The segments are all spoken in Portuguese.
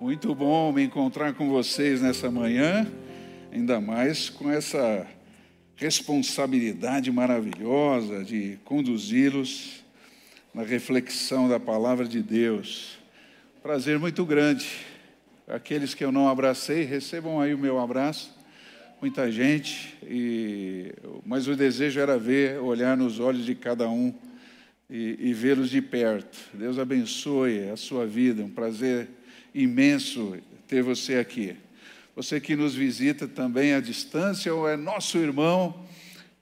Muito bom me encontrar com vocês nessa manhã, ainda mais com essa responsabilidade maravilhosa de conduzi-los na reflexão da palavra de Deus. Prazer muito grande. Aqueles que eu não abracei, recebam aí o meu abraço. Muita gente, e... mas o desejo era ver, olhar nos olhos de cada um e, e vê-los de perto. Deus abençoe a sua vida, um prazer imenso ter você aqui. Você que nos visita também à distância ou é nosso irmão,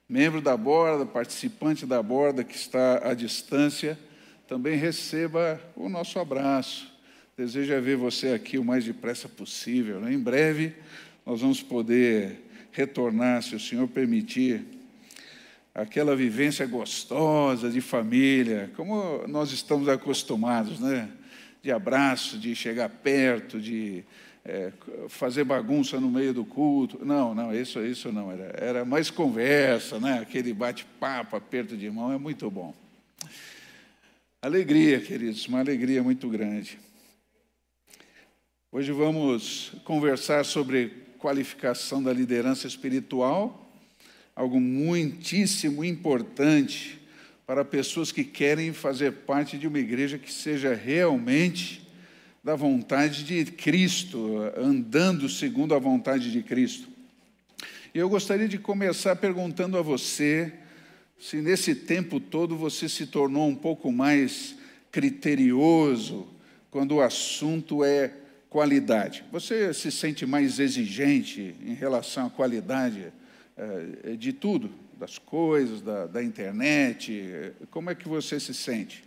membro da borda, participante da borda que está à distância, também receba o nosso abraço. Desejo é ver você aqui o mais depressa possível. Né? Em breve nós vamos poder retornar, se o Senhor permitir, aquela vivência gostosa de família, como nós estamos acostumados, né? De abraço, de chegar perto, de é, fazer bagunça no meio do culto. Não, não, isso, isso não. Era, era mais conversa, né? aquele bate-papo, aperto de mão, é muito bom. Alegria, queridos, uma alegria muito grande. Hoje vamos conversar sobre qualificação da liderança espiritual, algo muitíssimo importante para pessoas que querem fazer parte de uma igreja que seja realmente da vontade de Cristo, andando segundo a vontade de Cristo. E eu gostaria de começar perguntando a você se nesse tempo todo você se tornou um pouco mais criterioso quando o assunto é qualidade. Você se sente mais exigente em relação à qualidade eh, de tudo? Das coisas, da, da internet? Como é que você se sente?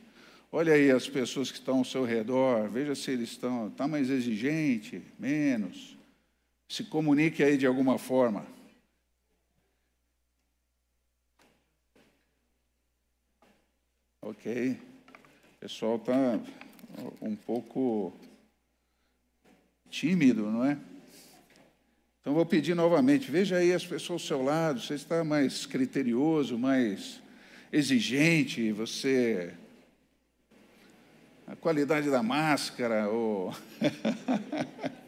Olha aí as pessoas que estão ao seu redor, veja se eles estão tá mais exigente, menos. Se comunique aí de alguma forma. Ok. O pessoal está um pouco tímido, não é? Então vou pedir novamente, veja aí as pessoas ao seu lado, você está mais criterioso, mais exigente, você a qualidade da máscara ou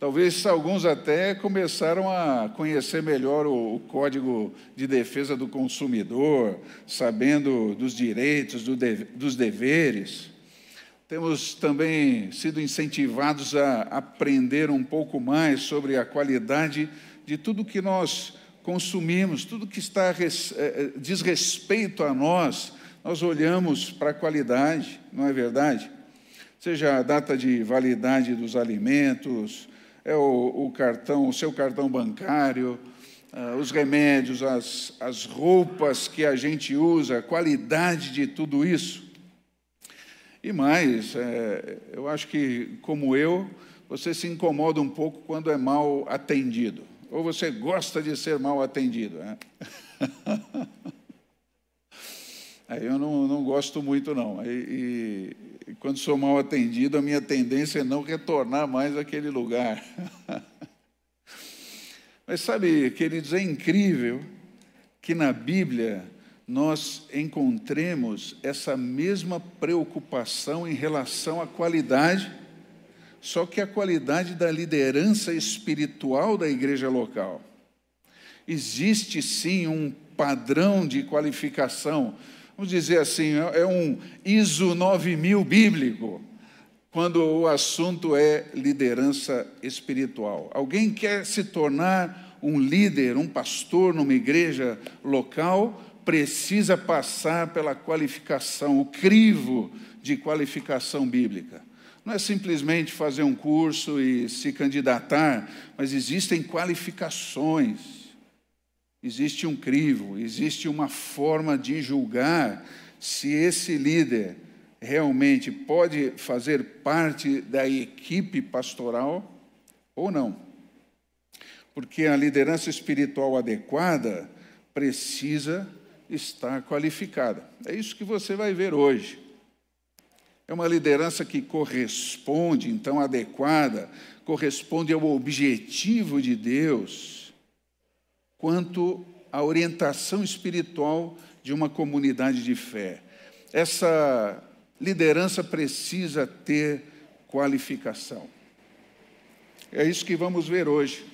Talvez alguns até começaram a conhecer melhor o, o, Código de Defesa do Consumidor, sabendo dos direitos, do de, dos deveres. Temos também sido incentivados a aprender um pouco mais sobre a qualidade de tudo que nós consumimos, tudo que está eh, eh, diz respeito a nós, nós olhamos para a qualidade, não é verdade? Seja a data de validade dos alimentos, é o, o cartão, o seu cartão bancário, uh, os remédios, as, as roupas que a gente usa, a qualidade de tudo isso. E mais, é, eu acho que, como eu, você se incomoda um pouco quando é mal atendido. Ou você gosta de ser mal atendido. Né? Aí eu não, não gosto muito, não. E, e, quando sou mal atendido, a minha tendência é não retornar mais àquele lugar. Mas sabe, queridos, é incrível que na Bíblia nós encontremos essa mesma preocupação em relação à qualidade, só que a qualidade da liderança espiritual da igreja local. Existe sim um padrão de qualificação, vamos dizer assim, é um ISO 9000 bíblico, quando o assunto é liderança espiritual. Alguém quer se tornar um líder, um pastor numa igreja local, precisa passar pela qualificação, o crivo de qualificação bíblica. Não é simplesmente fazer um curso e se candidatar, mas existem qualificações. Existe um crivo, existe uma forma de julgar se esse líder realmente pode fazer parte da equipe pastoral ou não. Porque a liderança espiritual adequada precisa está qualificada. É isso que você vai ver hoje. É uma liderança que corresponde, então, adequada, corresponde ao objetivo de Deus, quanto à orientação espiritual de uma comunidade de fé. Essa liderança precisa ter qualificação. É isso que vamos ver hoje.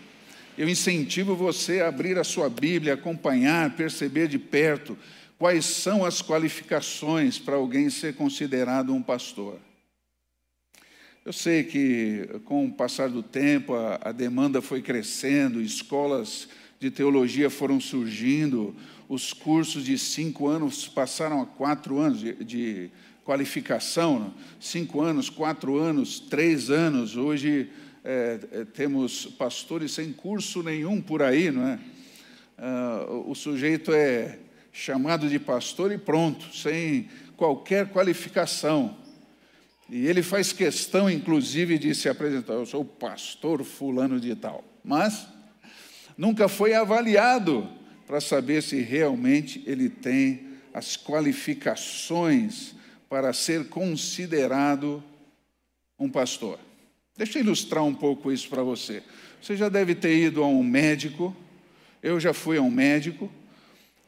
Eu incentivo você a abrir a sua Bíblia, acompanhar, perceber de perto quais são as qualificações para alguém ser considerado um pastor. Eu sei que com o passar do tempo a, a demanda foi crescendo, escolas de teologia foram surgindo, os cursos de cinco anos passaram a quatro anos de, de qualificação, cinco anos, quatro anos, três anos. Hoje é, é, temos pastores sem curso nenhum por aí, não é? Ah, o sujeito é chamado de pastor e pronto, sem qualquer qualificação. E ele faz questão, inclusive, de se apresentar: eu sou o pastor fulano de tal. Mas nunca foi avaliado para saber se realmente ele tem as qualificações para ser considerado um pastor. Deixa eu ilustrar um pouco isso para você. Você já deve ter ido a um médico, eu já fui a um médico,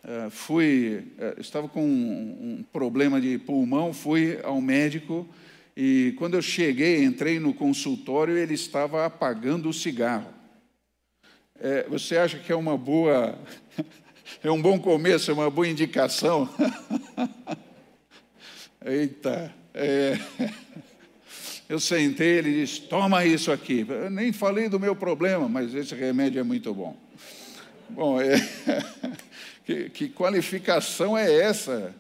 eh, fui, eh, estava com um problema de pulmão, fui ao médico e quando eu cheguei, entrei no consultório, ele estava apagando o cigarro. É, você acha que é uma boa, é um bom começo, é uma boa indicação? Eita, é... eu sentei, ele disse: toma isso aqui. Eu nem falei do meu problema, mas esse remédio é muito bom. Bom, é... que, que, qualificação é essa?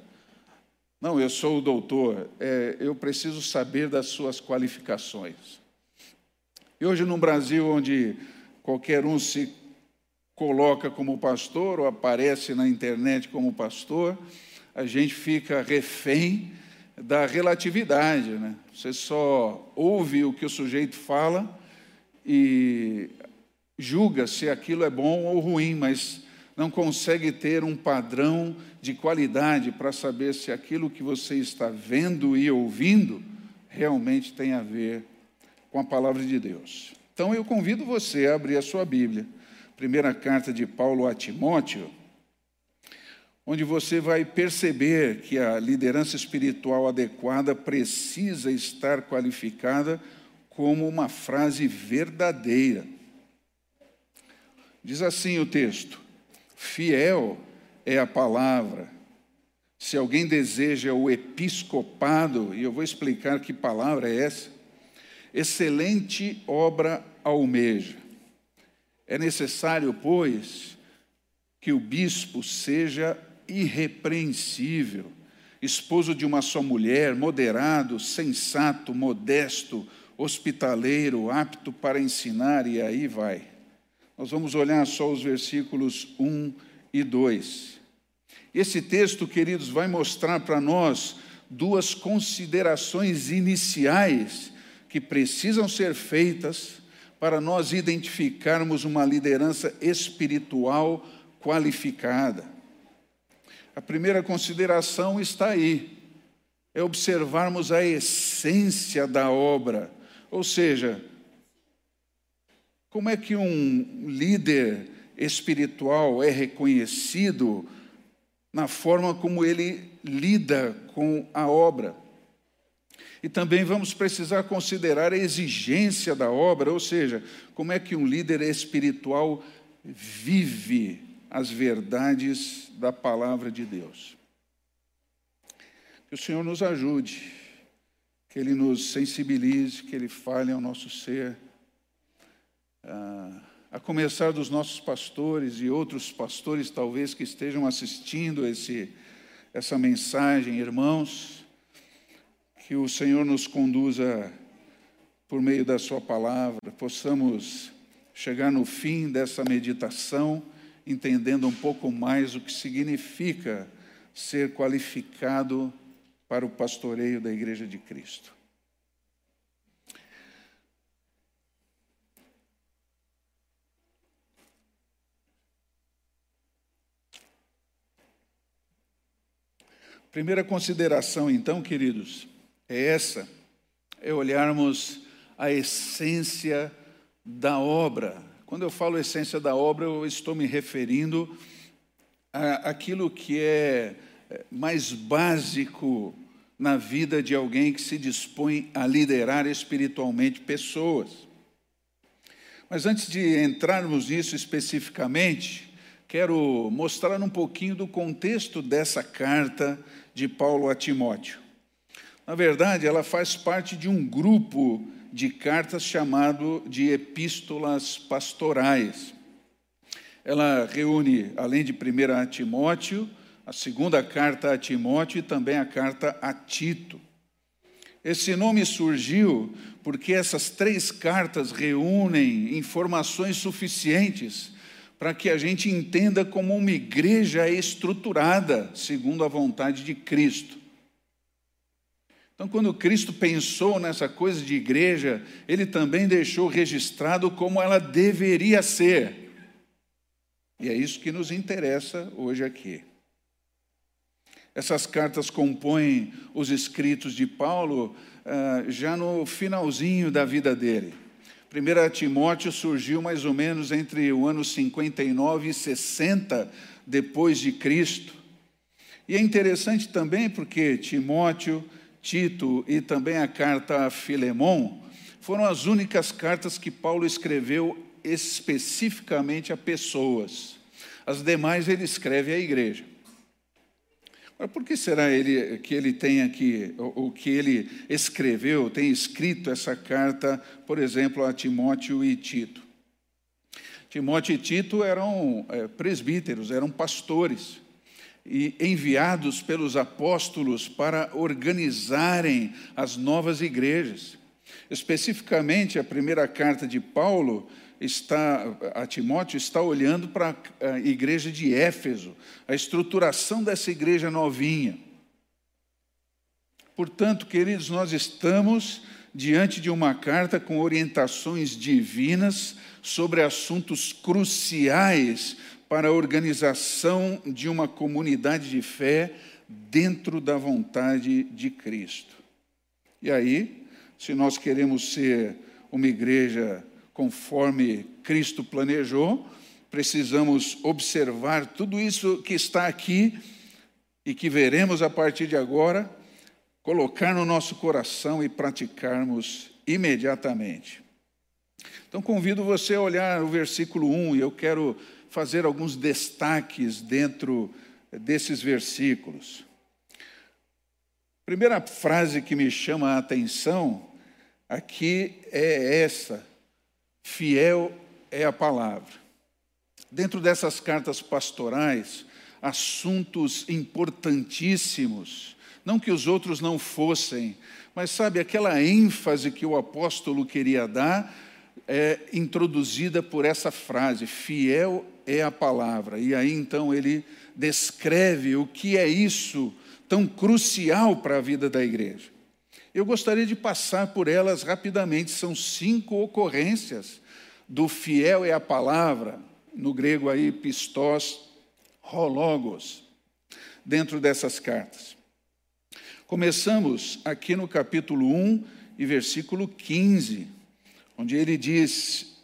Não, eu sou o doutor, é, eu preciso saber das suas qualificações. E hoje, no Brasil, onde qualquer um se coloca como pastor ou aparece na internet como pastor, a gente fica refém da relatividade. Né? Você só ouve o que o sujeito fala e julga se aquilo é bom ou ruim, mas não consegue ter um padrão de qualidade para saber se aquilo que você está vendo e ouvindo realmente tem a ver com a palavra de Deus. Então eu convido você a abrir a sua Bíblia, primeira carta de Paulo a Timóteo, onde você vai perceber que a liderança espiritual adequada precisa estar qualificada como uma frase verdadeira. Diz assim o texto: fiel é a palavra. Se alguém deseja o episcopado, e eu vou explicar que palavra é essa, excelente obra almeja. É necessário, pois, que o bispo seja irrepreensível, esposo de uma só mulher, moderado, sensato, modesto, hospitaleiro, apto para ensinar, e aí vai. Nós vamos olhar só os versículos 1 e 2. Esse texto, queridos, vai mostrar para nós duas considerações iniciais que precisam ser feitas para nós identificarmos uma liderança espiritual qualificada. A primeira consideração está aí, é observarmos a essência da obra, ou seja, como é que um líder espiritual é reconhecido na forma como ele lida com a obra? E também vamos precisar considerar a exigência da obra, ou seja, como é que um líder espiritual vive as verdades da palavra de Deus. Que o Senhor nos ajude, que Ele nos sensibilize, que Ele fale ao nosso ser, ah, a começar dos nossos pastores e outros pastores, talvez, que estejam assistindo esse, essa mensagem, irmãos que o Senhor nos conduza por meio da Sua palavra, possamos chegar no fim dessa meditação, entendendo um pouco mais o que significa ser qualificado para o pastoreio da Igreja de Cristo. Primeira consideração, então, queridos, é essa, é olharmos a essência da obra. Quando eu falo essência da obra, eu estou me referindo àquilo que é, é mais básico na vida de alguém que se dispõe a liderar espiritualmente pessoas. Mas antes de entrarmos nisso especificamente, quero mostrar um pouquinho do contexto dessa carta de Paulo a Timóteo. Na verdade, ela faz parte de um grupo de cartas chamado de epístolas pastorais. Ela reúne, além de 1 Timóteo, a segunda carta a Timóteo e também a carta a Tito. Esse nome surgiu porque essas três cartas reúnem informações suficientes para que a gente entenda como uma igreja é estruturada segundo a vontade de Cristo. Então, quando Cristo pensou nessa coisa de igreja, ele também deixou registrado como ela deveria ser. E é isso que nos interessa hoje aqui. Essas cartas compõem os escritos de Paulo uh, já no finalzinho da vida dele. 1 Timóteo surgiu mais ou menos entre o ano 59 e 60 depois de Cristo. E é interessante também porque Timóteo, Tito e também a carta a Filemão foram as únicas cartas que Paulo escreveu especificamente a pessoas. As demais ele escreve à igreja. Mas por que será ele, que ele tem aqui, o que ele escreveu, tem escrito essa carta, por exemplo, a Timóteo e Tito? Timóteo e Tito eram é, presbíteros, eram pastores, e enviados pelos apóstolos para organizarem as novas igrejas. Especificamente, a primeira carta de Paulo está, a Timóteo está olhando para a igreja de Éfeso, a estruturação dessa igreja novinha. Portanto, queridos, nós estamos diante de uma carta com orientações divinas sobre assuntos cruciais para a organização de uma comunidade de fé dentro da vontade de Cristo. E aí, se nós queremos ser uma igreja conforme Cristo planejou, precisamos observar tudo isso que está aqui e que veremos a partir de agora, colocar no nosso coração e praticarmos imediatamente. Então convido você a olhar o versículo 1 e eu quero fazer alguns destaques dentro desses versículos. Primeira frase que me chama a atenção aqui é essa: Fiel é a palavra. Dentro dessas cartas pastorais, assuntos importantíssimos, não que os outros não fossem, mas sabe, aquela ênfase que o apóstolo queria dar é introduzida por essa frase: fiel é a palavra. E aí então ele descreve o que é isso tão crucial para a vida da igreja. Eu gostaria de passar por elas rapidamente, são cinco ocorrências do fiel é a palavra, no grego aí pistos, hologos, dentro dessas cartas. Começamos aqui no capítulo 1 e versículo 15, onde ele diz: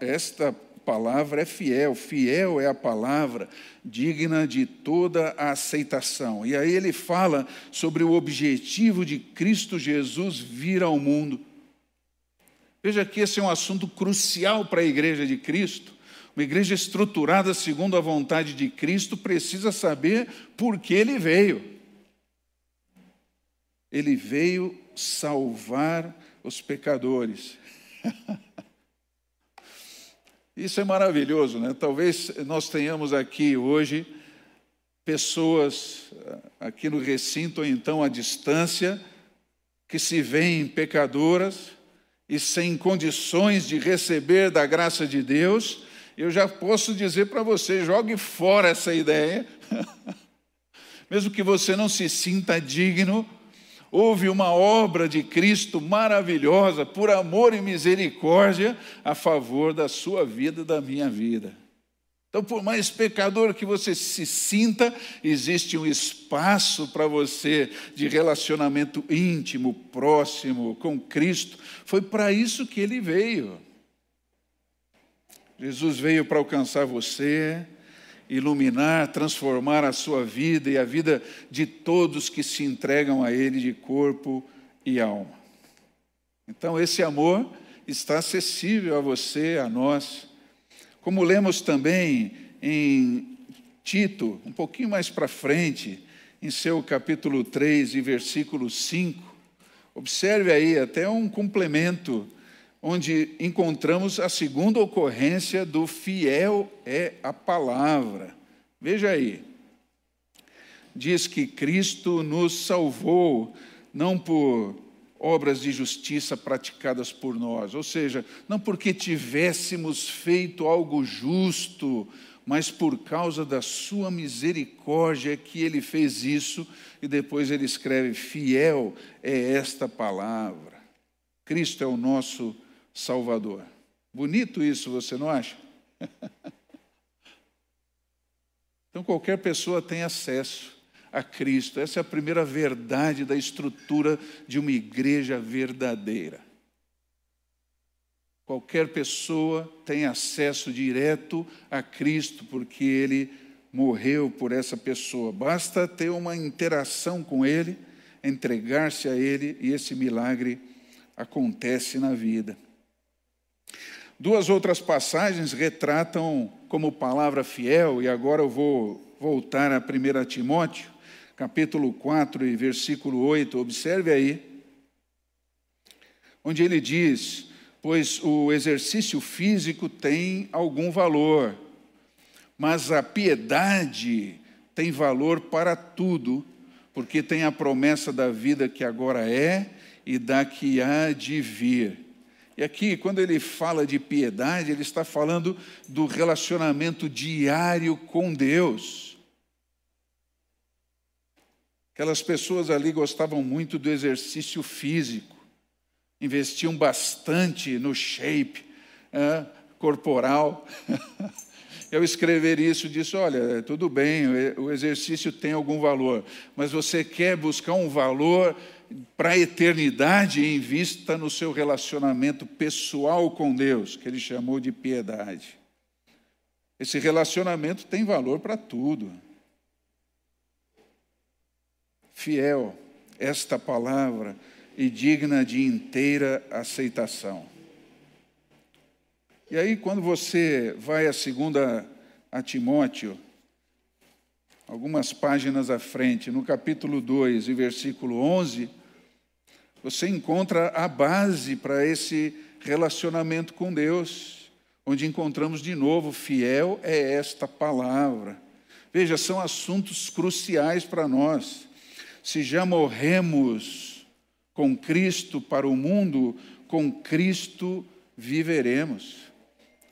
Esta palavra é fiel, fiel é a palavra, digna de toda a aceitação. E aí ele fala sobre o objetivo de Cristo Jesus vir ao mundo. Veja que esse é um assunto crucial para a igreja de Cristo. Uma igreja estruturada segundo a vontade de Cristo precisa saber por que ele veio. Ele veio salvar os pecadores. Isso é maravilhoso, né? Talvez nós tenhamos aqui hoje pessoas eh, aqui no recinto ou então à distância que se veem pecadoras e sem condições de receber da graça de Deus, eu já posso dizer para você: jogue fora essa ideia. Mesmo que você não se sinta digno, houve uma obra de Cristo maravilhosa, por amor e misericórdia, a favor da sua vida e da minha vida. Então, por mais pecador que você se sinta, existe um espaço para você de relacionamento íntimo, próximo com Cristo. Foi para isso que ele veio. Jesus veio para alcançar você iluminar, transformar a sua vida e a vida de todos que se entregam a Ele de corpo e alma. Então, esse amor está acessível a você, a nós. Como lemos também em Tito, um pouquinho mais para frente, em seu capítulo 3 e versículo 5, observe aí até um complemento onde encontramos a segunda ocorrência do fiel é a palavra. Veja aí. Diz que Cristo nos salvou, não por obras de justiça praticadas por nós, ou seja, não porque tivéssemos feito algo justo, mas por causa da sua misericórdia que ele fez isso, e depois ele escreve: fiel é esta palavra. Cristo é o nosso Salvador. Bonito isso, você não acha? então qualquer pessoa tem acesso a Cristo. Essa é a primeira verdade da estrutura de uma igreja verdadeira. Qualquer pessoa tem acesso direto a Cristo, porque Ele morreu por essa pessoa. Basta ter uma interação com Ele, entregar-se a Ele, e esse milagre acontece na vida. Duas outras passagens retratam como palavra fiel, e agora eu vou voltar a 1 Timóteo, capítulo 4 e versículo 8. Observe aí, onde ele diz: Pois o exercício físico tem algum valor, mas a piedade tem valor para tudo, porque tem a promessa da vida que agora é e da que há de vir. E aqui, quando ele fala de piedade, ele está falando do relacionamento diário com Deus. Aquelas pessoas ali gostavam muito do exercício físico, investiam bastante no shape é, corporal. Eu escrever isso disse: olha, tudo bem, o exercício tem algum valor, mas você quer buscar um valor para a eternidade em vista no seu relacionamento pessoal com Deus, que ele chamou de piedade. Esse relacionamento tem valor para tudo. Fiel, esta palavra e digna de inteira aceitação. E aí, quando você vai a segunda a Timóteo, algumas páginas à frente, no capítulo 2 e versículo 11, você encontra a base para esse relacionamento com Deus, onde encontramos de novo: fiel é esta palavra. Veja, são assuntos cruciais para nós. Se já morremos com Cristo para o mundo, com Cristo viveremos.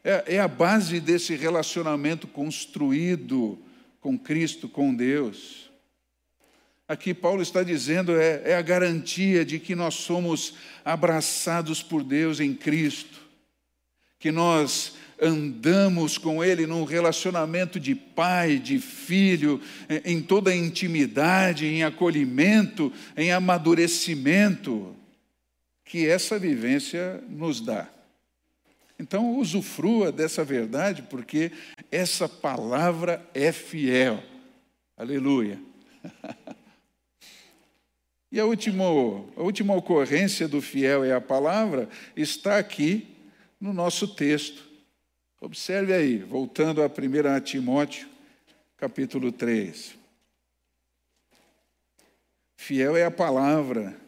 É, é a base desse relacionamento construído com Cristo, com Deus. Aqui Paulo está dizendo é, é a garantia de que nós somos abraçados por Deus em Cristo, que nós andamos com Ele num relacionamento de pai, de filho, em toda intimidade, em acolhimento, em amadurecimento, que essa vivência nos dá. Então, usufrua dessa verdade, porque essa palavra é fiel. Aleluia. E a última, a última ocorrência do fiel é a palavra, está aqui no nosso texto. Observe aí, voltando a 1 Timóteo, capítulo 3. Fiel é a palavra.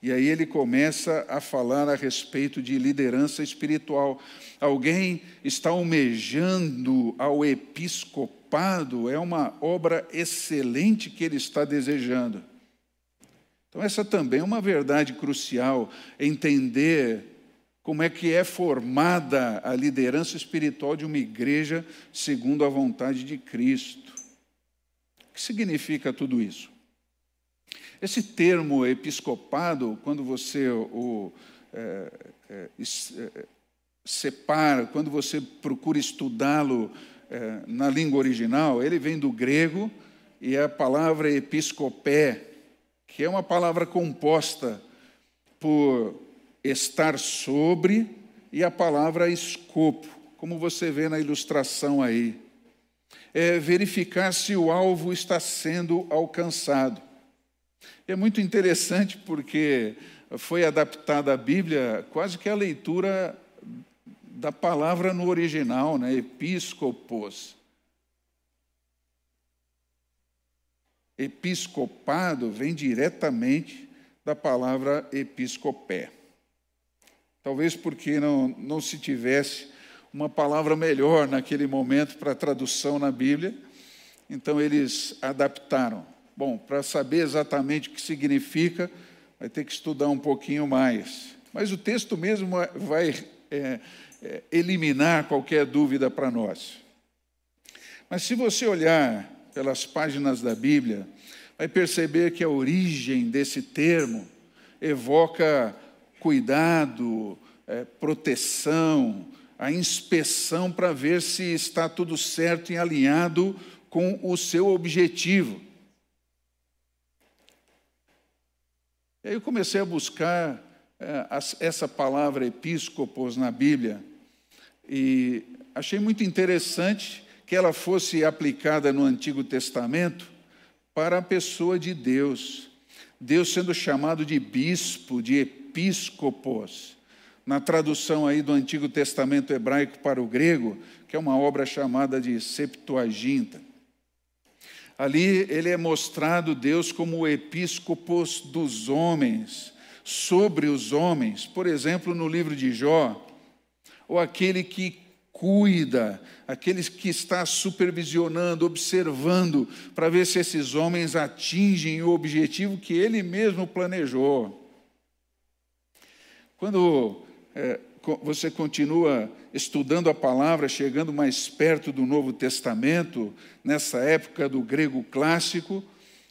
E aí ele começa a falar a respeito de liderança espiritual. Alguém está almejando ao episcopado, é uma obra excelente que ele está desejando. Então, essa também é uma verdade crucial, entender como é que é formada a liderança espiritual de uma igreja segundo a vontade de Cristo. O que significa tudo isso? Esse termo episcopado, quando você o é, é, é, separa, quando você procura estudá-lo é, na língua original, ele vem do grego e a palavra episcopé que é uma palavra composta por estar sobre e a palavra escopo, como você vê na ilustração aí. é verificar se o alvo está sendo alcançado. É muito interessante porque foi adaptada a Bíblia quase que a leitura da palavra no original, né? episcopos. Episcopado vem diretamente da palavra episcopé. Talvez porque não, não se tivesse uma palavra melhor naquele momento para tradução na Bíblia, então eles adaptaram. Bom, para saber exatamente o que significa, vai ter que estudar um pouquinho mais. Mas o texto mesmo vai é, é, eliminar qualquer dúvida para nós. Mas se você olhar pelas páginas da Bíblia, vai perceber que a origem desse termo evoca cuidado, é, proteção, a inspeção para ver se está tudo certo e alinhado com o seu objetivo. E aí eu comecei a buscar é, essa palavra episcopos na Bíblia e achei muito interessante que ela fosse aplicada no Antigo Testamento para a pessoa de Deus. Deus sendo chamado de bispo, de episcopos. Na tradução aí do Antigo Testamento hebraico para o grego, que é uma obra chamada de Septuaginta. Ali ele é mostrado Deus como o episcopos dos homens, sobre os homens. Por exemplo, no livro de Jó, ou aquele que cuida, aqueles que está supervisionando, observando, para ver se esses homens atingem o objetivo que ele mesmo planejou. Quando é, você continua estudando a palavra, chegando mais perto do Novo Testamento, nessa época do grego clássico,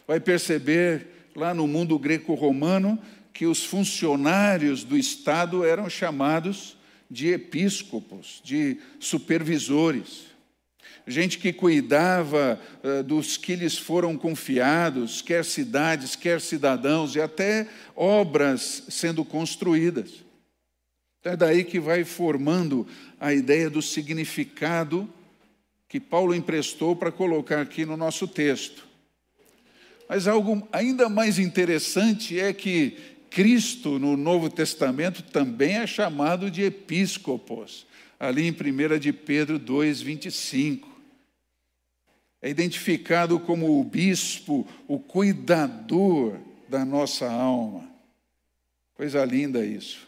vai perceber lá no mundo greco-romano que os funcionários do Estado eram chamados de episcopos, de supervisores, gente que cuidava uh, dos que lhes foram confiados, quer cidades, quer cidadãos, e até obras sendo construídas. É daí que vai formando a ideia do significado que Paulo emprestou para colocar aqui no nosso texto. Mas algo ainda mais interessante é que Cristo, no Novo Testamento, também é chamado de episcopos, ali em 1 de Pedro 2, 25. É identificado como o bispo, o cuidador da nossa alma. Coisa linda isso.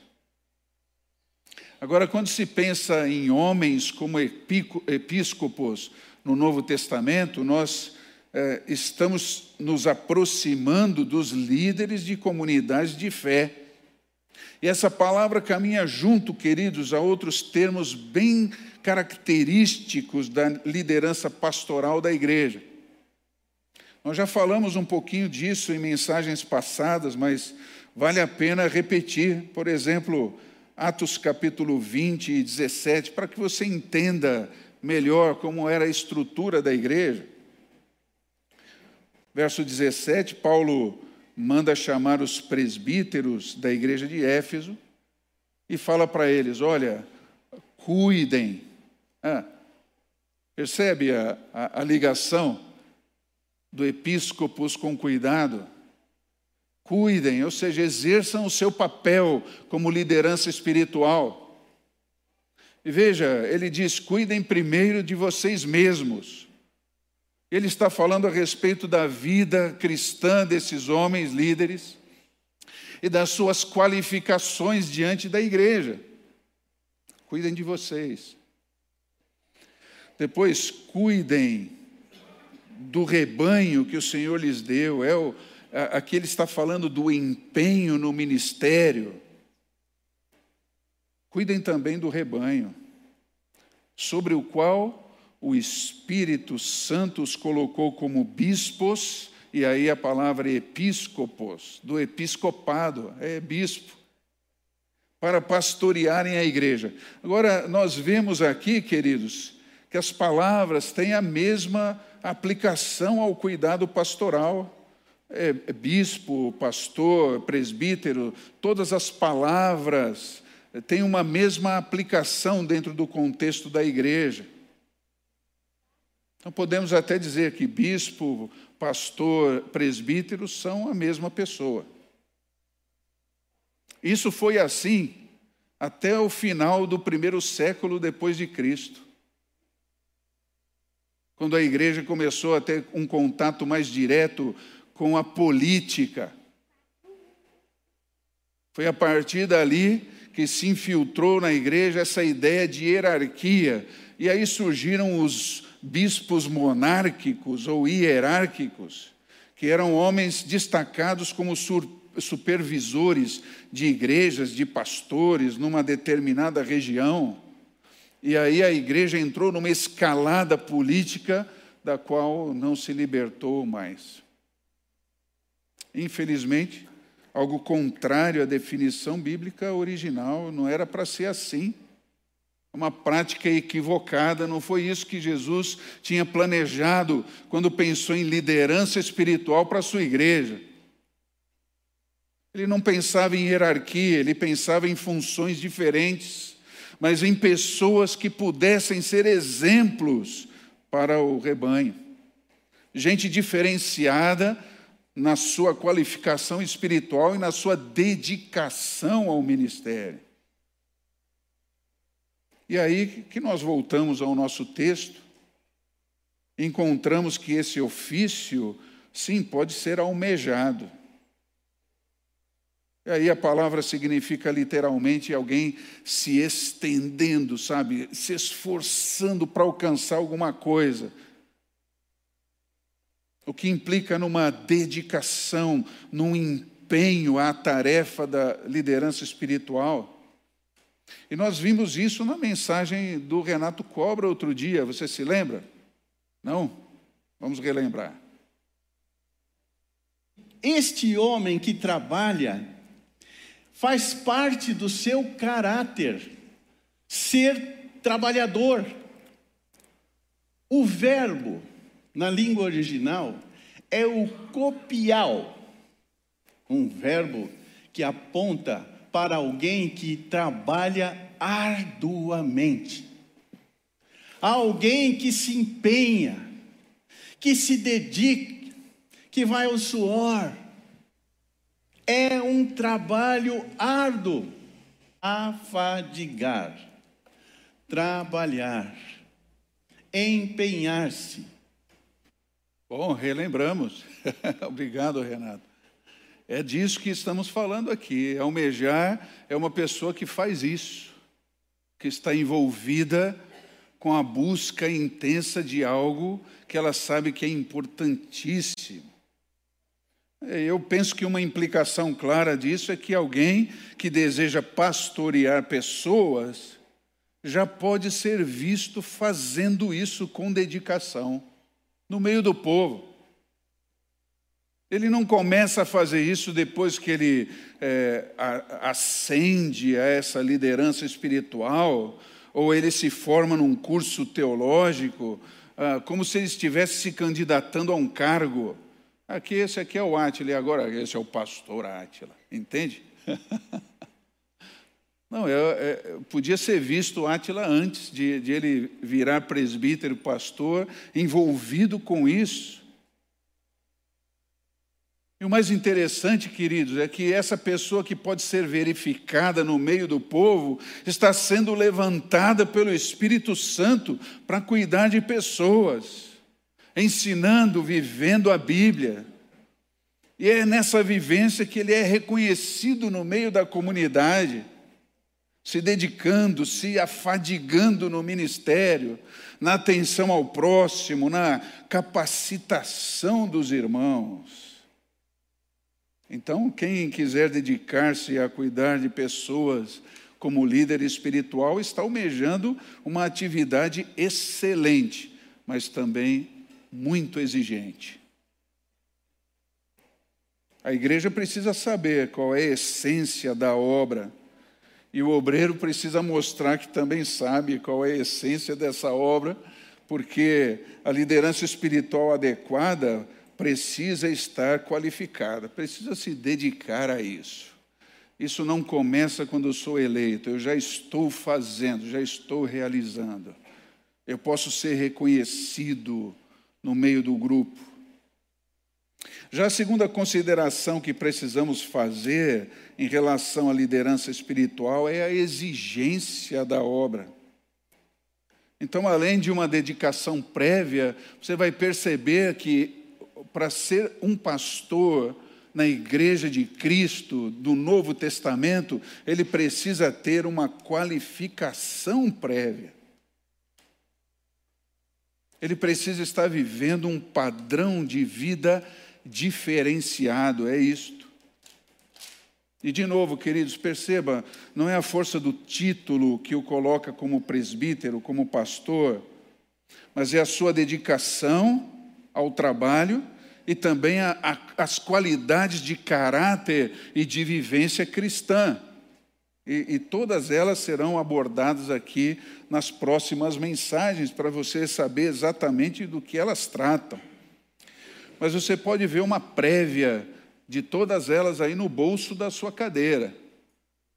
Agora, quando se pensa em homens como episcopos no Novo Testamento, nós é, estamos nos aproximando dos líderes de comunidades de fé. E essa palavra caminha junto, queridos, a outros termos bem característicos da liderança pastoral da igreja. Nós já falamos um pouquinho disso em mensagens passadas, mas vale a pena repetir. Por exemplo, Atos capítulo 20 e 17, para que você entenda melhor como era a estrutura da igreja. Verso 17, Paulo manda chamar os presbíteros da igreja de Éfeso e fala para eles: olha, cuidem. Ah, percebe a, a, a ligação do episcopos com cuidado? Cuidem, ou seja, exerçam o seu papel como liderança espiritual. E veja, ele diz: cuidem primeiro de vocês mesmos. Ele está falando a respeito da vida cristã desses homens líderes e das suas qualificações diante da igreja. Cuidem de vocês. Depois, cuidem do rebanho que o Senhor lhes deu. É o, aqui ele está falando do empenho no ministério. Cuidem também do rebanho, sobre o qual o Espírito Santo os colocou como bispos, e aí a palavra episcopos, do episcopado, é bispo, para pastorearem a igreja. Agora, nós vemos aqui, queridos, que as palavras têm a mesma aplicação ao cuidado pastoral. É, é bispo, pastor, presbítero, todas as palavras têm uma mesma aplicação dentro do contexto da igreja. Então podemos até dizer que bispo, pastor, presbítero são a mesma pessoa. Isso foi assim até o final do primeiro século depois de Cristo. Quando a igreja começou a ter um contato mais direto com a política. Foi a partir dali que se infiltrou na igreja essa ideia de hierarquia. E aí surgiram os bispos monárquicos ou hierárquicos, que eram homens destacados como supervisores de igrejas, de pastores numa determinada região. E aí a igreja entrou numa escalada política da qual não se libertou mais. Infelizmente, algo contrário à definição bíblica original, não era para ser assim. Uma prática equivocada, não foi isso que Jesus tinha planejado quando pensou em liderança espiritual para a sua igreja. Ele não pensava em hierarquia, ele pensava em funções diferentes, mas em pessoas que pudessem ser exemplos para o rebanho. Gente diferenciada na sua qualificação espiritual e na sua dedicação ao ministério. E aí que nós voltamos ao nosso texto, encontramos que esse ofício, sim, pode ser almejado. E aí a palavra significa literalmente alguém se estendendo, sabe? Se esforçando para alcançar alguma coisa. O que implica numa dedicação, num empenho à tarefa da liderança espiritual. E nós vimos isso na mensagem do Renato Cobra outro dia, você se lembra? Não? Vamos relembrar. Este homem que trabalha faz parte do seu caráter ser trabalhador. O verbo na língua original é o copial, um verbo que aponta para alguém que trabalha arduamente, alguém que se empenha, que se dedica, que vai ao suor, é um trabalho árduo. Afadigar, trabalhar, empenhar-se. Bom, relembramos. Obrigado, Renato. É disso que estamos falando aqui. Almejar é uma pessoa que faz isso, que está envolvida com a busca intensa de algo que ela sabe que é importantíssimo. É, eu penso que uma implicação clara disso é que alguém que deseja pastorear pessoas já pode ser visto fazendo isso com dedicação no meio do povo. Ele não começa a fazer isso depois que ele é, ascende a essa liderança espiritual, ou ele se forma num curso teológico, ah, como se ele estivesse se candidatando a um cargo. Aqui, esse aqui é o Átila, e agora esse é o pastor Átila, entende? Não, é, é, podia ser visto Átila antes de, de ele virar presbítero, pastor, envolvido com isso. E o mais interessante, queridos, é que essa pessoa que pode ser verificada no meio do povo está sendo levantada pelo Espírito Santo para cuidar de pessoas ensinando, vivendo a Bíblia. E é nessa vivência que ele é reconhecido no meio da comunidade, se dedicando, se afadigando no ministério, na atenção ao próximo, na capacitação dos irmãos. Então, quem quiser dedicar-se a cuidar de pessoas como líder espiritual está almejando uma atividade excelente, mas também muito exigente. A igreja precisa saber qual é a essência da obra, e o obreiro precisa mostrar que também sabe qual é a essência dessa obra, porque a liderança espiritual adequada precisa estar qualificada, precisa se dedicar a isso. Isso não começa quando eu sou eleito, eu já estou fazendo, já estou realizando. eu posso ser reconhecido no meio do grupo. Já a segunda consideração que precisamos fazer em relação à liderança espiritual é a exigência da obra. Então, além de uma dedicação prévia, você vai perceber que para ser um pastor na igreja de Cristo do Novo Testamento, ele precisa ter uma qualificação prévia. Ele precisa estar vivendo um padrão de vida diferenciado, é isto. E de novo, queridos, perceba, não é a força do título que o coloca como presbítero, como pastor, mas é a sua dedicação ao trabalho e também a, a, as qualidades de caráter e de vivência cristã. E, e todas elas serão abordadas aqui nas próximas mensagens, para você saber exatamente do que elas tratam. Mas você pode ver uma prévia de todas elas aí no bolso da sua cadeira.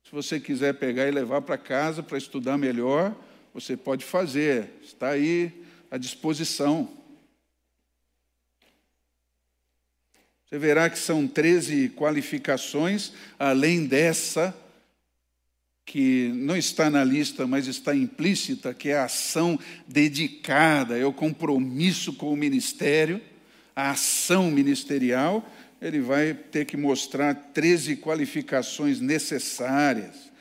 Se você quiser pegar e levar para casa para estudar melhor, você pode fazer, está aí à disposição. Você verá que são 13 qualificações, além dessa que não está na lista, mas está implícita, que é a ação dedicada, é o compromisso com o ministério, a ação ministerial, ele vai ter que mostrar 13 qualificações necessárias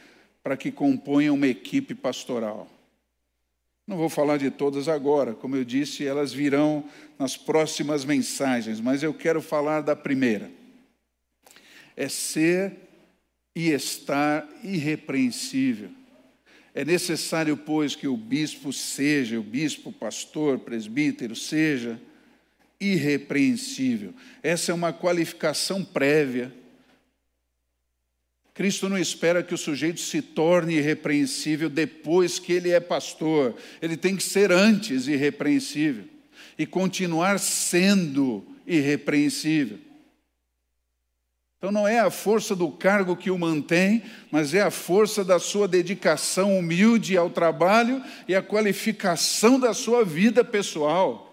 para que componham uma equipe pastoral. Não vou falar de todas agora, como eu disse, elas virão nas próximas mensagens, mas eu quero falar da primeira. É ser e estar irrepreensível. É necessário, pois, que o bispo seja, o bispo, pastor, presbítero, seja irrepreensível. Essa é uma qualificação prévia. Cristo não espera que o sujeito se torne irrepreensível depois que ele é pastor. Ele tem que ser antes irrepreensível e continuar sendo irrepreensível. Então não é a força do cargo que o mantém, mas é a força da sua dedicação humilde ao trabalho e a qualificação da sua vida pessoal.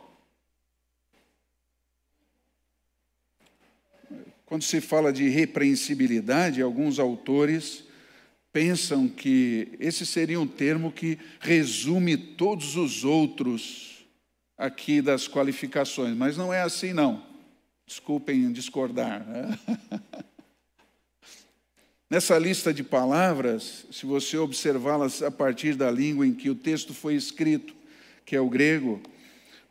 Quando se fala de repreensibilidade, alguns autores pensam que esse seria um termo que resume todos os outros aqui das qualificações, mas não é assim não. Desculpem discordar. Né? Nessa lista de palavras, se você observá-las a partir da língua em que o texto foi escrito, que é o grego,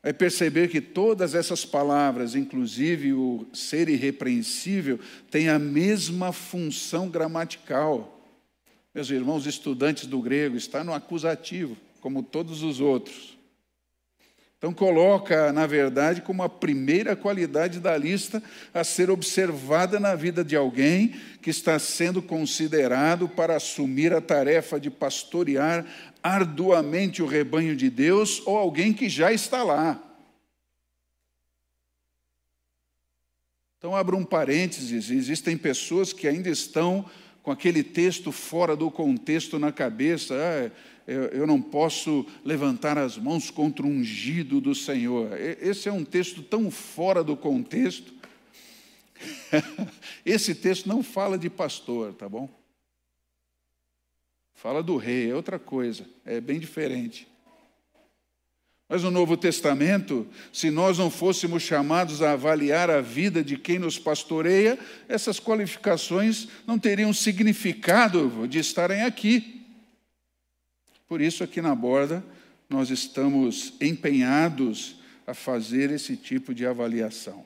vai perceber que todas essas palavras, inclusive o ser irrepreensível, têm a mesma função gramatical. Meus irmãos estudantes do grego, está no acusativo, como todos os outros. Então, coloca, na verdade, como a primeira qualidade da lista a ser observada na vida de alguém que está sendo considerado para assumir a tarefa de pastorear arduamente o rebanho de Deus ou alguém que já está lá. Então, abra um parênteses: existem pessoas que ainda estão com aquele texto fora do contexto na cabeça. Ah, eu não posso levantar as mãos contra o ungido do Senhor. Esse é um texto tão fora do contexto. Esse texto não fala de pastor, tá bom? Fala do rei, é outra coisa, é bem diferente. Mas no Novo Testamento, se nós não fôssemos chamados a avaliar a vida de quem nos pastoreia, essas qualificações não teriam significado de estarem aqui. Por isso, aqui na borda, nós estamos empenhados a fazer esse tipo de avaliação.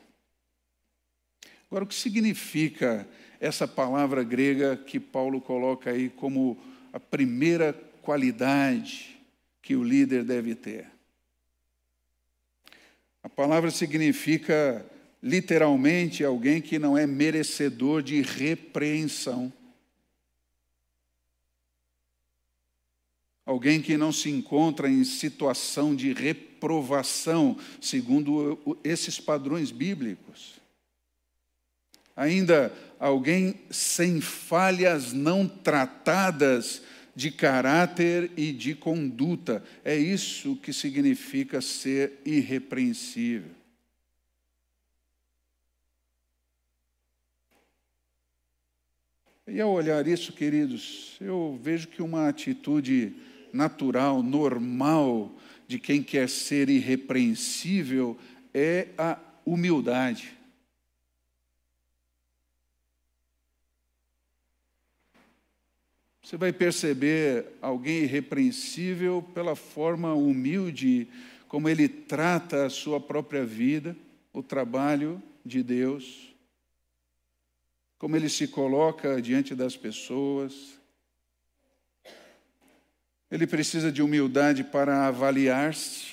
Agora, o que significa essa palavra grega que Paulo coloca aí como a primeira qualidade que o líder deve ter? A palavra significa literalmente alguém que não é merecedor de repreensão. alguém que não se encontra em situação de reprovação, segundo esses padrões bíblicos. Ainda alguém sem falhas não tratadas de caráter e de conduta. É isso que significa ser irrepreensível. E ao olhar isso, queridos, eu vejo que uma atitude natural, normal, de quem quer ser irrepreensível é a humildade. Você vai perceber alguém irrepreensível pela forma humilde como ele trata a sua própria vida, o trabalho de Deus, como ele se coloca diante das pessoas. Ele precisa de humildade para avaliar-se,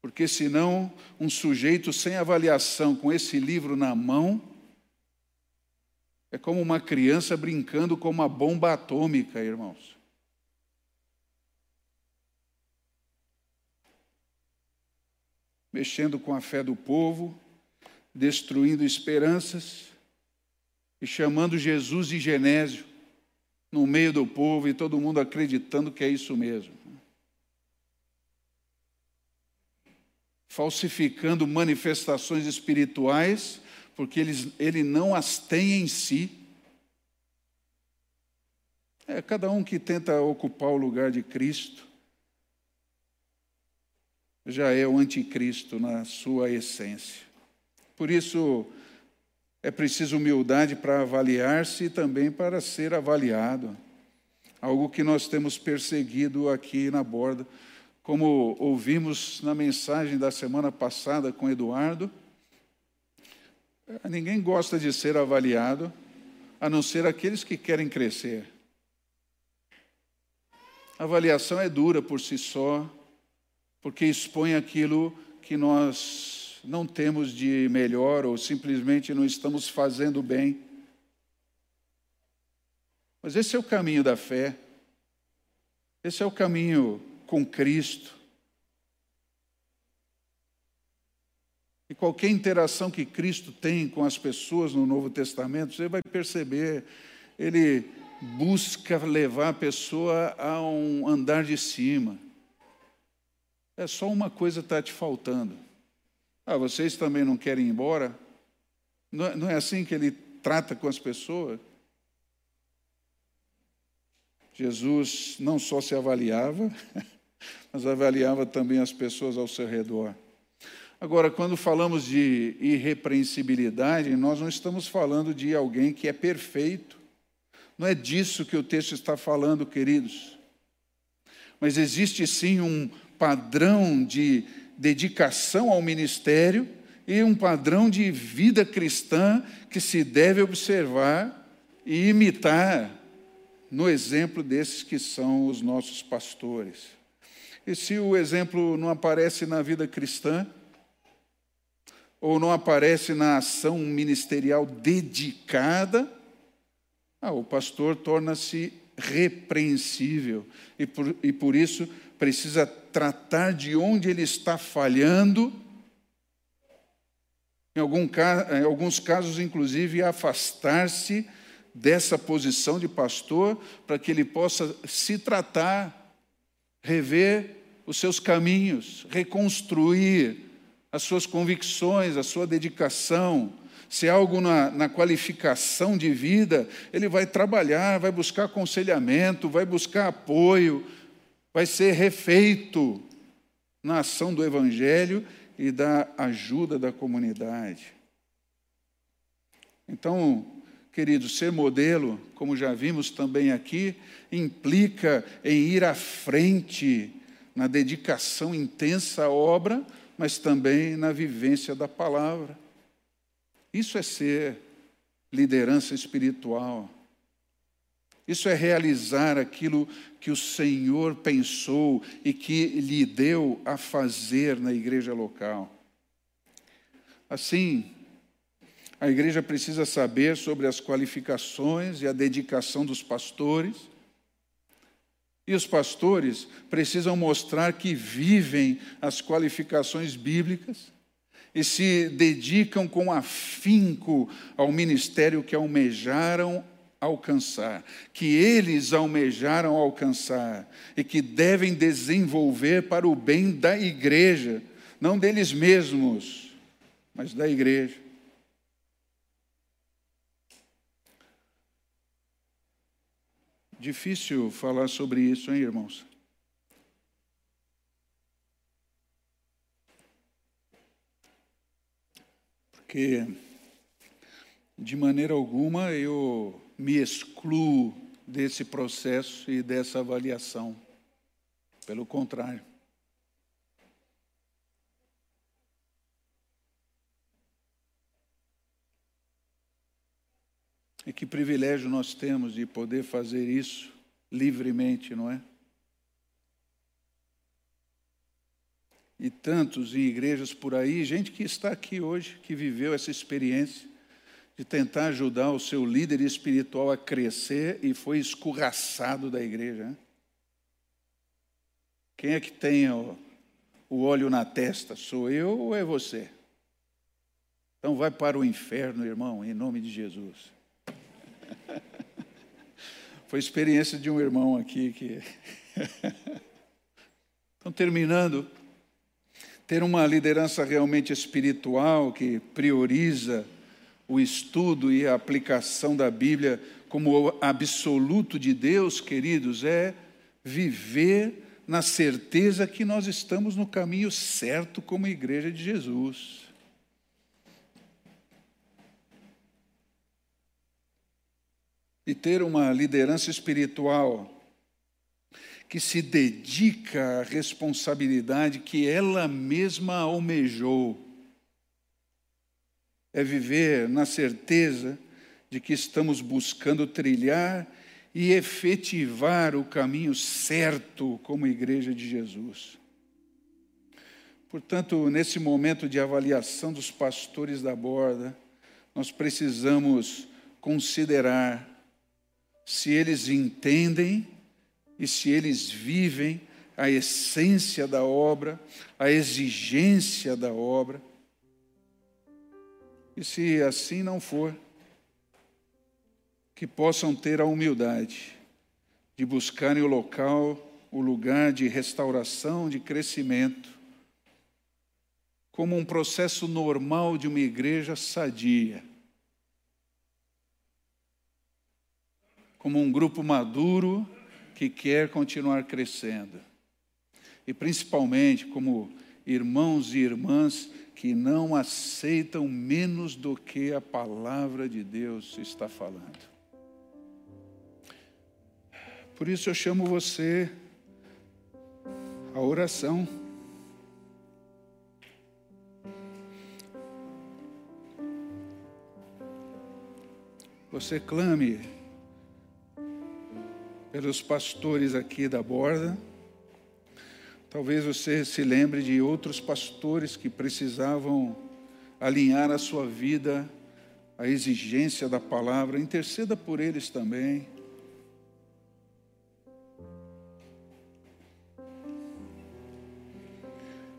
porque senão um sujeito sem avaliação, com esse livro na mão, é como uma criança brincando com uma bomba atômica, irmãos. Mexendo com a fé do povo, destruindo esperanças e chamando Jesus de Genésio no meio do povo e todo mundo acreditando que é isso mesmo. Falsificando manifestações espirituais porque eles, ele não as tem em si. É cada um que tenta ocupar o lugar de Cristo já é o anticristo na sua essência. Por isso é preciso humildade para avaliar-se e também para ser avaliado. Algo que nós temos perseguido aqui na borda, como ouvimos na mensagem da semana passada com Eduardo Ninguém gosta de ser avaliado, a não ser aqueles que querem crescer. A avaliação é dura por si só, porque expõe aquilo que nós não temos de melhor ou simplesmente não estamos fazendo bem. Mas esse é o caminho da fé, esse é o caminho com Cristo. E qualquer interação que Cristo tem com as pessoas no Novo Testamento, você vai perceber, ele busca levar a pessoa a um andar de cima. É só uma coisa está te faltando. Ah, vocês também não querem ir embora? Não é, não é assim que ele trata com as pessoas? Jesus não só se avaliava, mas avaliava também as pessoas ao seu redor. Agora, quando falamos de irrepreensibilidade, nós não estamos falando de alguém que é perfeito. Não é disso que o texto está falando, queridos. Mas existe sim um padrão de dedicação ao ministério e um padrão de vida cristã que se deve observar e imitar no exemplo desses que são os nossos pastores. E se o exemplo não aparece na vida cristã, ou não aparece na ação ministerial dedicada, ah, o pastor torna-se repreensível e por, e por isso precisa tratar de onde ele está falhando. Em, algum, em alguns casos, inclusive, afastar-se dessa posição de pastor para que ele possa se tratar, rever os seus caminhos, reconstruir as suas convicções, a sua dedicação, se é algo na, na, qualificação de vida, ele vai trabalhar, vai buscar aconselhamento, vai buscar apoio, vai ser refeito na ação do Evangelho e da ajuda da comunidade. Então, queridos, ser modelo, como já vimos também aqui, implica em ir à frente na dedicação intensa à obra mas também na vivência da palavra. Isso é ser liderança espiritual. Isso é realizar aquilo que o Senhor pensou e que lhe deu a fazer na igreja local. Assim, a igreja precisa saber sobre as qualificações e a dedicação dos pastores, e os pastores precisam mostrar que vivem as qualificações bíblicas e se dedicam com afinco ao ministério que almejaram alcançar, que eles almejaram alcançar e que devem desenvolver para o bem da igreja, não deles mesmos, mas da igreja. Difícil falar sobre isso, hein, irmãos? Porque, de maneira alguma, eu me excluo desse processo e dessa avaliação. Pelo contrário. E que privilégio nós temos de poder fazer isso livremente, não é? E tantos em igrejas por aí, gente que está aqui hoje, que viveu essa experiência de tentar ajudar o seu líder espiritual a crescer e foi escorraçado da igreja. Né? Quem é que tem o, o óleo na testa? Sou eu ou é você? Então vai para o inferno, irmão, em nome de Jesus. Foi experiência de um irmão aqui que. então, terminando, ter uma liderança realmente espiritual que prioriza o estudo e a aplicação da Bíblia como absoluto de Deus, queridos, é viver na certeza que nós estamos no caminho certo como igreja de Jesus. E ter uma liderança espiritual que se dedica à responsabilidade que ela mesma almejou é viver na certeza de que estamos buscando trilhar e efetivar o caminho certo como igreja de Jesus. Portanto, nesse momento de avaliação dos pastores da borda, nós precisamos considerar se eles entendem e se eles vivem a essência da obra, a exigência da obra e se assim não for, que possam ter a humildade de buscarem o local, o lugar de restauração, de crescimento, como um processo normal de uma igreja sadia. Como um grupo maduro que quer continuar crescendo. E principalmente como irmãos e irmãs que não aceitam menos do que a palavra de Deus está falando. Por isso eu chamo você à oração. Você clame pelos pastores aqui da borda. Talvez você se lembre de outros pastores que precisavam alinhar a sua vida à exigência da palavra. Interceda por eles também.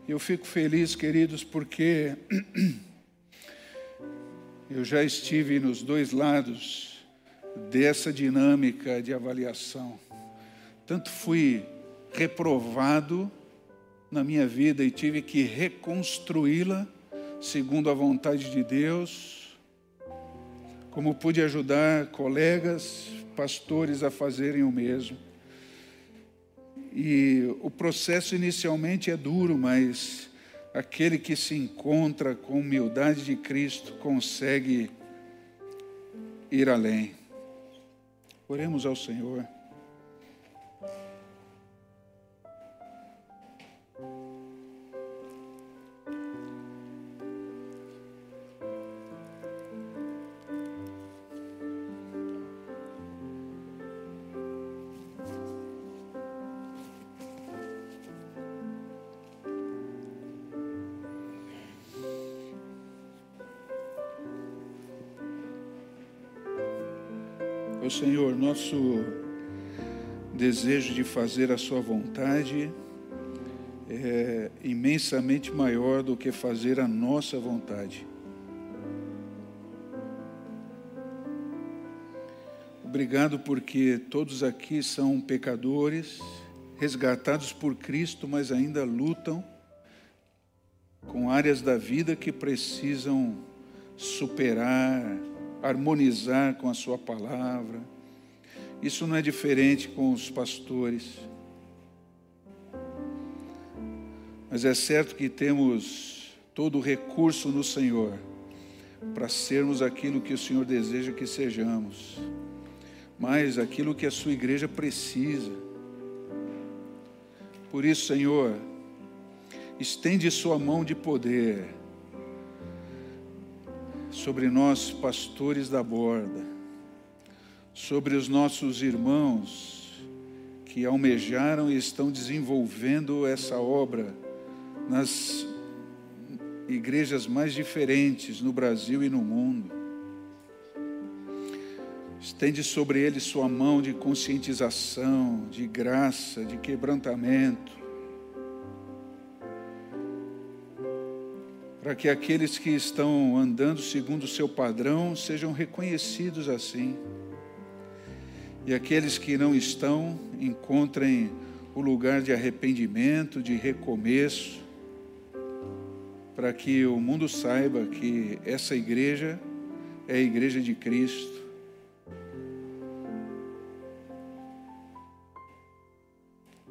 Eu fico feliz, queridos, porque eu já estive nos dois lados dessa dinâmica de avaliação. Tanto fui reprovado na minha vida e tive que reconstruí-la segundo a vontade de Deus. Como pude ajudar colegas, pastores a fazerem o mesmo. E o processo inicialmente é duro, mas aquele que se encontra com humildade de Cristo consegue ir além. Oremos ao Senhor. Nosso desejo de fazer a Sua vontade é imensamente maior do que fazer a nossa vontade. Obrigado porque todos aqui são pecadores, resgatados por Cristo, mas ainda lutam com áreas da vida que precisam superar, harmonizar com a Sua palavra. Isso não é diferente com os pastores. Mas é certo que temos todo o recurso no Senhor para sermos aquilo que o Senhor deseja que sejamos, mas aquilo que a sua igreja precisa. Por isso, Senhor, estende sua mão de poder sobre nós, pastores da borda, sobre os nossos irmãos que almejaram e estão desenvolvendo essa obra nas igrejas mais diferentes no Brasil e no mundo. Estende sobre eles sua mão de conscientização, de graça, de quebrantamento. Para que aqueles que estão andando segundo o seu padrão sejam reconhecidos assim. E aqueles que não estão encontrem o lugar de arrependimento, de recomeço, para que o mundo saiba que essa igreja é a igreja de Cristo.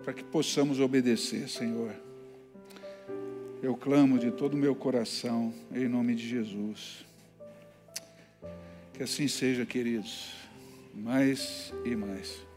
Para que possamos obedecer, Senhor. Eu clamo de todo o meu coração, em nome de Jesus. Que assim seja, queridos, mais e mais.